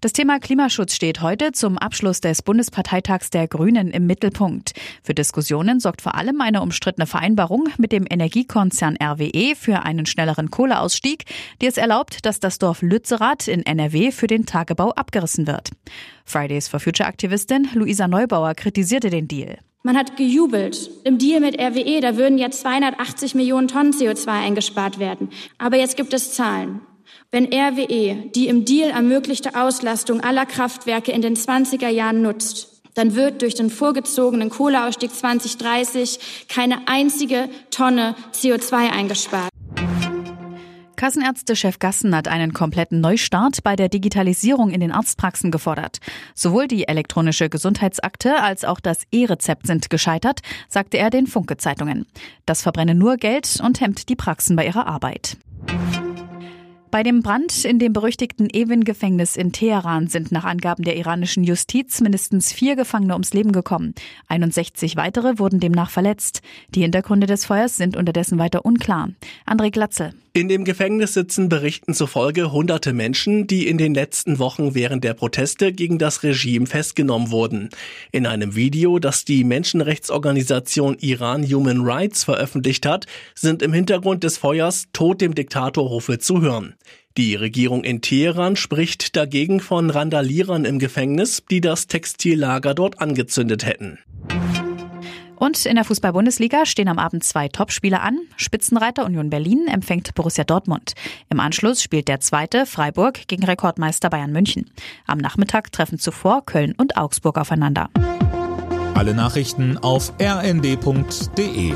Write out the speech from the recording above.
Das Thema Klimaschutz steht heute zum Abschluss des Bundesparteitags der Grünen im Mittelpunkt. Für Diskussionen sorgt vor allem eine umstrittene Vereinbarung mit dem Energiekonzern RWE für einen schnelleren Kohleausstieg, die es erlaubt, dass das Dorf Lützerath in NRW für den Tagebau abgerissen wird. Fridays for Future Aktivistin Luisa Neubauer kritisierte den Deal. Man hat gejubelt. Im Deal mit RWE, da würden jetzt 280 Millionen Tonnen CO2 eingespart werden. Aber jetzt gibt es Zahlen. Wenn RWE die im Deal ermöglichte Auslastung aller Kraftwerke in den 20er Jahren nutzt, dann wird durch den vorgezogenen Kohleausstieg 2030 keine einzige Tonne CO2 eingespart. Kassenärztechef Gassen hat einen kompletten Neustart bei der Digitalisierung in den Arztpraxen gefordert. Sowohl die elektronische Gesundheitsakte als auch das E-Rezept sind gescheitert, sagte er den Funke-Zeitungen. Das verbrenne nur Geld und hemmt die Praxen bei ihrer Arbeit. Bei dem Brand in dem berüchtigten Evin-Gefängnis in Teheran sind nach Angaben der iranischen Justiz mindestens vier Gefangene ums Leben gekommen. 61 weitere wurden demnach verletzt. Die Hintergründe des Feuers sind unterdessen weiter unklar. André Glatzel. In dem Gefängnis sitzen Berichten zufolge hunderte Menschen, die in den letzten Wochen während der Proteste gegen das Regime festgenommen wurden. In einem Video, das die Menschenrechtsorganisation Iran Human Rights veröffentlicht hat, sind im Hintergrund des Feuers Tod dem Diktatorrufe zu hören. Die Regierung in Teheran spricht dagegen von Randalierern im Gefängnis, die das Textillager dort angezündet hätten. Und in der Fußball-Bundesliga stehen am Abend zwei Topspiele an. Spitzenreiter Union Berlin empfängt Borussia Dortmund. Im Anschluss spielt der zweite Freiburg gegen Rekordmeister Bayern München. Am Nachmittag treffen zuvor Köln und Augsburg aufeinander. Alle Nachrichten auf rnd.de